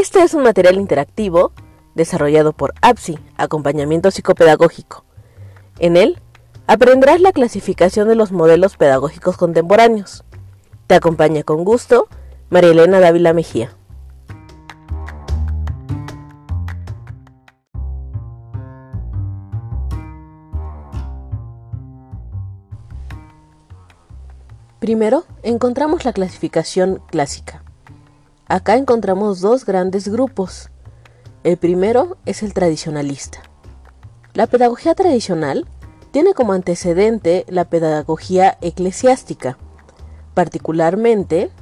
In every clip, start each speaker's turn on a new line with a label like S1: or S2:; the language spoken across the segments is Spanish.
S1: Este es un material interactivo desarrollado por APSI, Acompañamiento Psicopedagógico. En él aprenderás la clasificación de los modelos pedagógicos contemporáneos. Te acompaña con gusto María Elena Dávila Mejía. Primero, encontramos la clasificación clásica. Acá encontramos dos grandes grupos. El primero es el tradicionalista. La pedagogía tradicional tiene como antecedente la pedagogía eclesiástica, particularmente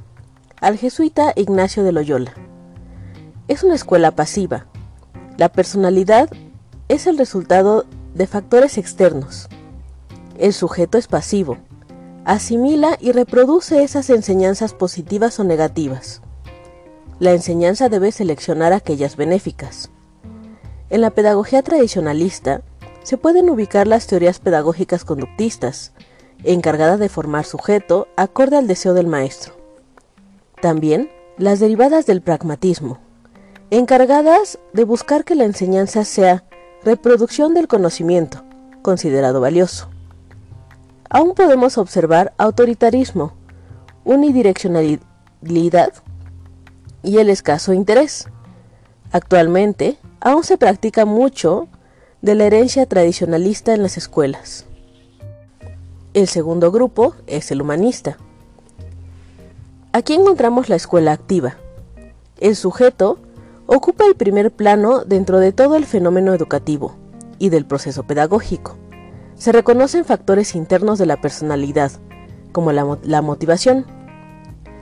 S1: al jesuita Ignacio de Loyola. Es una escuela pasiva. La personalidad es el resultado de factores externos. El sujeto es pasivo asimila y reproduce esas enseñanzas positivas o negativas. La enseñanza debe seleccionar aquellas benéficas. En la pedagogía tradicionalista se pueden ubicar las teorías pedagógicas conductistas, encargadas de formar sujeto acorde al deseo del maestro. También las derivadas del pragmatismo, encargadas de buscar que la enseñanza sea reproducción del conocimiento, considerado valioso aún podemos observar autoritarismo, unidireccionalidad y el escaso interés. Actualmente, aún se practica mucho de la herencia tradicionalista en las escuelas. El segundo grupo es el humanista. Aquí encontramos la escuela activa. El sujeto ocupa el primer plano dentro de todo el fenómeno educativo y del proceso pedagógico se reconocen factores internos de la personalidad, como la, motivación.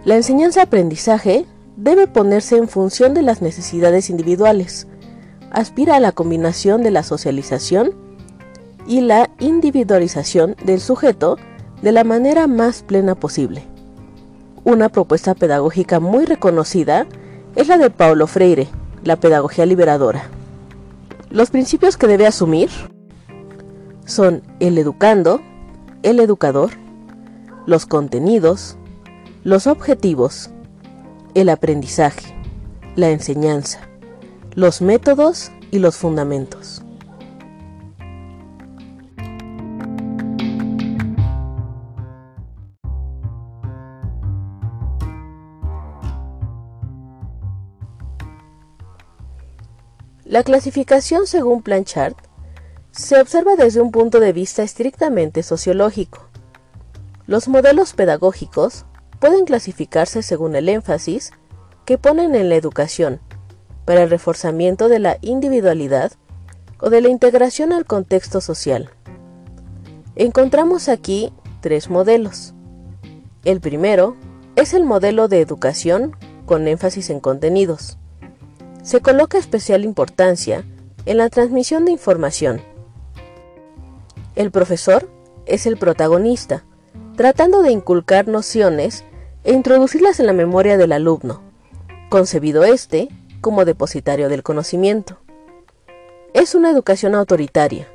S1: La enseñanza-aprendizaje debe ponerse en función de las necesidades individuales. Aspira a la combinación de la socialización y la individualización del sujeto de la manera más plena posible. Una propuesta pedagógica muy reconocida es la de Paulo Freire, la pedagogía liberadora. Los principios que debe asumir son el educando, el educador, los contenidos, los objetivos, el aprendizaje, la enseñanza, los métodos y los fundamentos. La clasificación según Planchard se observa desde un punto de vista estrictamente sociológico. Los modelos pedagógicos pueden clasificarse según el énfasis que ponen en la educación para el reforzamiento de la individualidad o de la integración al contexto social. Encontramos aquí tres modelos. El primero es el modelo de educación con énfasis en contenidos. Se coloca especial importancia en la transmisión de información el profesor es el protagonista, tratando de inculcar nociones e introducirlas en la memoria del alumno, concebido éste como depositario del conocimiento. Es una educación autoritaria.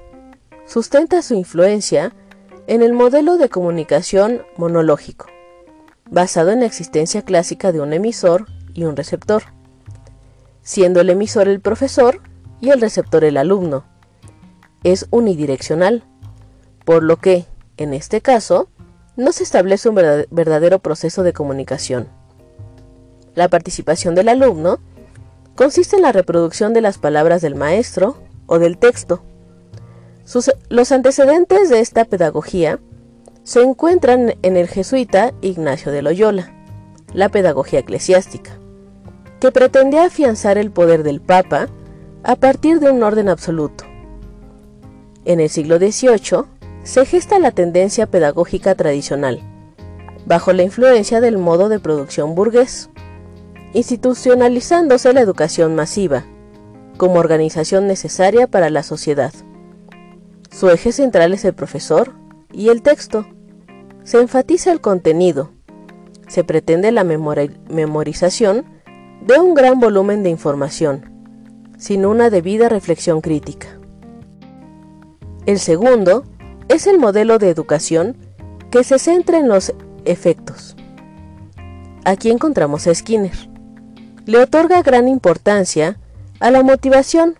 S1: Sustenta su influencia en el modelo de comunicación monológico, basado en la existencia clásica de un emisor y un receptor, siendo el emisor el profesor y el receptor el alumno. Es unidireccional por lo que, en este caso, no se establece un verdadero proceso de comunicación. La participación del alumno consiste en la reproducción de las palabras del maestro o del texto. los antecedentes de esta pedagogía se encuentran en el jesuita Ignacio de Loyola, la pedagogía eclesiástica, que pretendía afianzar el poder del Papa a partir de un orden absoluto. En el siglo XVIII, se gesta la tendencia pedagógica tradicional, bajo la influencia del modo de producción burgués, institucionalizándose la educación masiva, como organización necesaria para la sociedad. Su eje central es el profesor y el texto. Se enfatiza el contenido. Se pretende la memorización de un gran volumen de información, sin una debida reflexión crítica. El segundo es el modelo de educación que se centra en los efectos. Aquí encontramos a Skinner. le otorga gran importancia a la motivación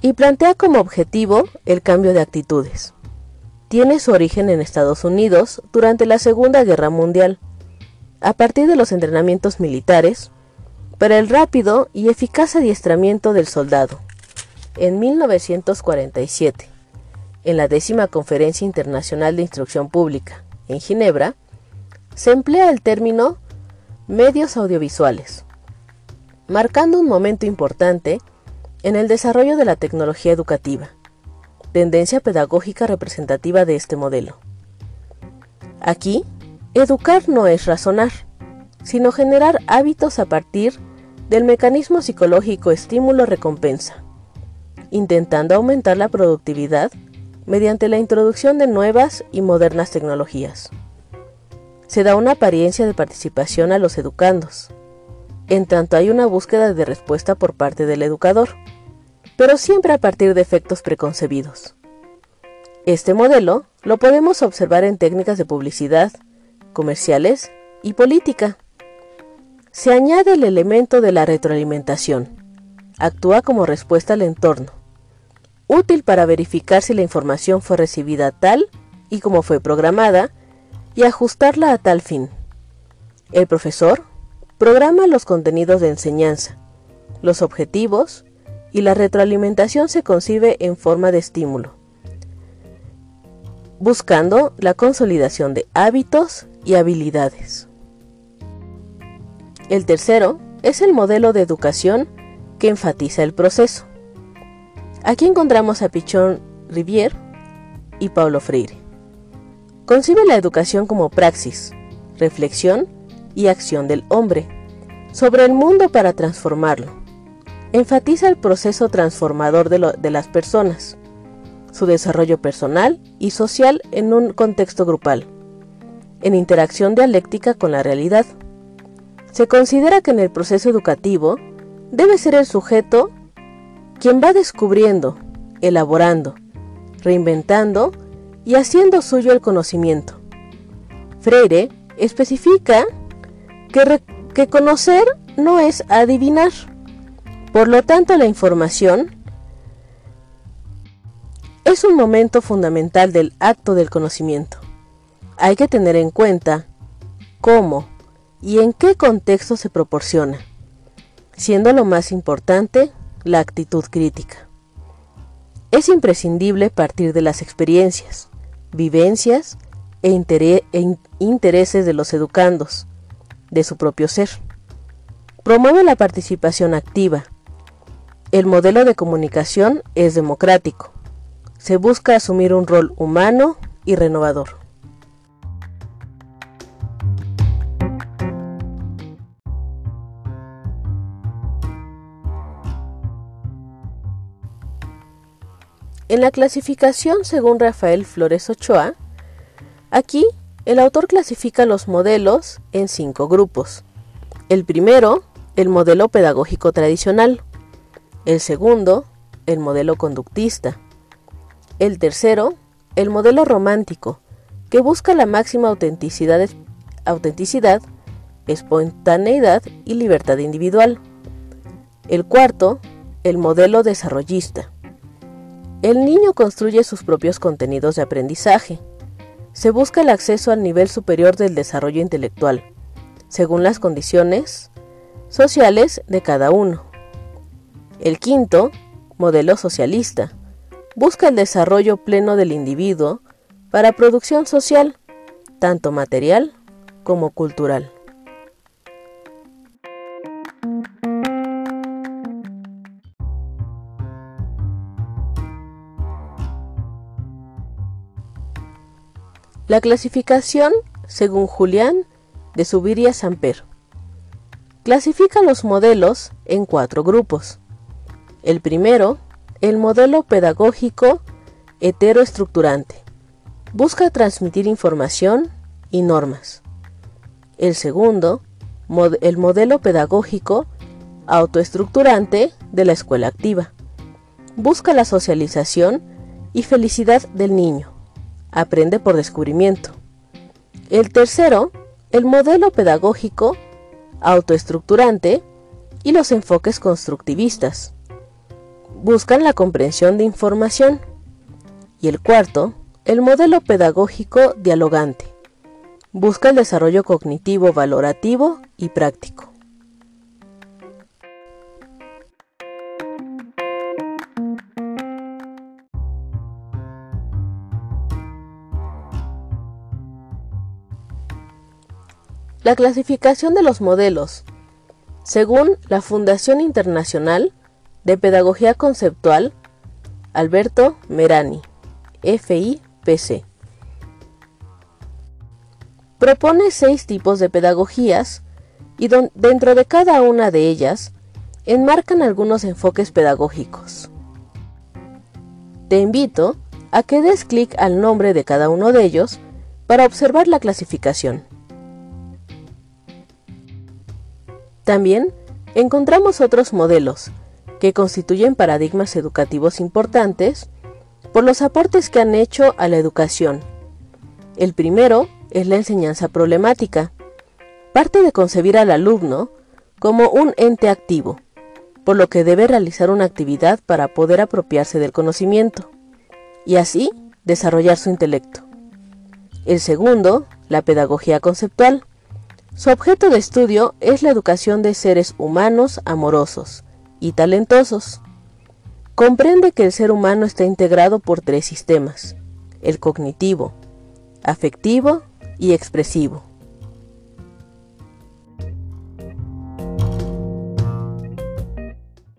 S1: y plantea como objetivo el cambio de actitudes. Tiene su origen en Estados Unidos durante la Segunda Guerra Mundial, a partir de los entrenamientos militares, para el rápido y eficaz adiestramiento del soldado. En 1947, en la décima Conferencia Internacional de Instrucción Pública, en Ginebra, se emplea el término medios audiovisuales, marcando un momento importante en el desarrollo de la tecnología educativa, tendencia pedagógica representativa de este modelo. Aquí, educar no es razonar, sino generar hábitos a partir del mecanismo psicológico estímulo-recompensa, intentando aumentar la productividad mediante la introducción de nuevas y modernas tecnologías. Se da una apariencia de participación a los educandos, en tanto hay una búsqueda de respuesta por parte del educador pero siempre a partir de efectos preconcebidos. Este modelo lo podemos observar en técnicas de publicidad, comerciales y política. Se añade el elemento de la retroalimentación. Actúa como respuesta al entorno, útil para verificar si la información fue recibida tal y como fue programada y ajustarla a tal fin. El profesor programa los contenidos de enseñanza, los objetivos y la retroalimentación se concibe en forma de estímulo, buscando la consolidación de hábitos y habilidades. El tercero es el modelo de educación que enfatiza el proceso. Aquí encontramos a Pichón Rivier y Paulo Freire. Concibe la educación como praxis, reflexión y acción del hombre sobre el mundo para transformarlo enfatiza el proceso transformador de, las personas, su desarrollo personal y social en un contexto grupal, en interacción dialéctica con la realidad. Se considera que en el proceso educativo debe ser el sujeto quien va descubriendo, elaborando, reinventando y haciendo suyo el conocimiento. Freire especifica que, conocer no es adivinar, por lo tanto, la información es un momento fundamental del acto del conocimiento. Hay que tener en cuenta cómo y en qué contexto se proporciona, siendo lo más importante la actitud crítica. Es imprescindible partir de las experiencias, vivencias e, e intereses de los educandos, de su propio ser. Promueve la participación activa, el modelo de comunicación es democrático. Se busca asumir un rol humano y renovador. En la clasificación según Rafael Flores Ochoa, aquí el autor clasifica los modelos en cinco grupos. El primero, el modelo pedagógico tradicional, el segundo, el modelo conductista. El tercero, el modelo romántico, que busca la máxima autenticidad, autenticidad, espontaneidad y libertad individual. El cuarto, el modelo desarrollista. El niño construye sus propios contenidos de aprendizaje. Se busca el acceso al nivel superior del desarrollo intelectual, según las condiciones sociales de cada uno. El quinto, modelo socialista, busca el desarrollo pleno del individuo para producción social, tanto material como cultural. La clasificación, según Julián de Subiria Samper, clasifica los modelos en cuatro grupos. El primero, el modelo pedagógico heteroestructurante. Busca transmitir información y normas. El segundo, el modelo pedagógico autoestructurante de la escuela activa. Busca la socialización y felicidad del niño. Aprende por descubrimiento. El tercero, el modelo pedagógico autoestructurante y los enfoques constructivistas. Buscan la comprensión de información. Y el cuarto, el modelo pedagógico dialogante. Busca el desarrollo cognitivo valorativo y práctico. La clasificación de los modelos. Según la Fundación Internacional de Pedagogía Conceptual, Alberto Merani, FIPC. Propone seis tipos de pedagogías y dentro de cada una de ellas enmarcan algunos enfoques pedagógicos. Te invito a que des clic al nombre de cada uno de ellos para observar la clasificación. También encontramos otros modelos que constituyen paradigmas educativos importantes por los aportes que han hecho a la educación. El primero es la enseñanza problemática. Parte de concebir al alumno como un ente activo, por lo que debe realizar una actividad para poder apropiarse del conocimiento y así desarrollar su intelecto. El segundo, la pedagogía conceptual, su objeto de estudio es la educación de seres humanos amorosos y talentosos. Comprende que el ser humano está integrado por tres sistemas, el cognitivo, afectivo y expresivo.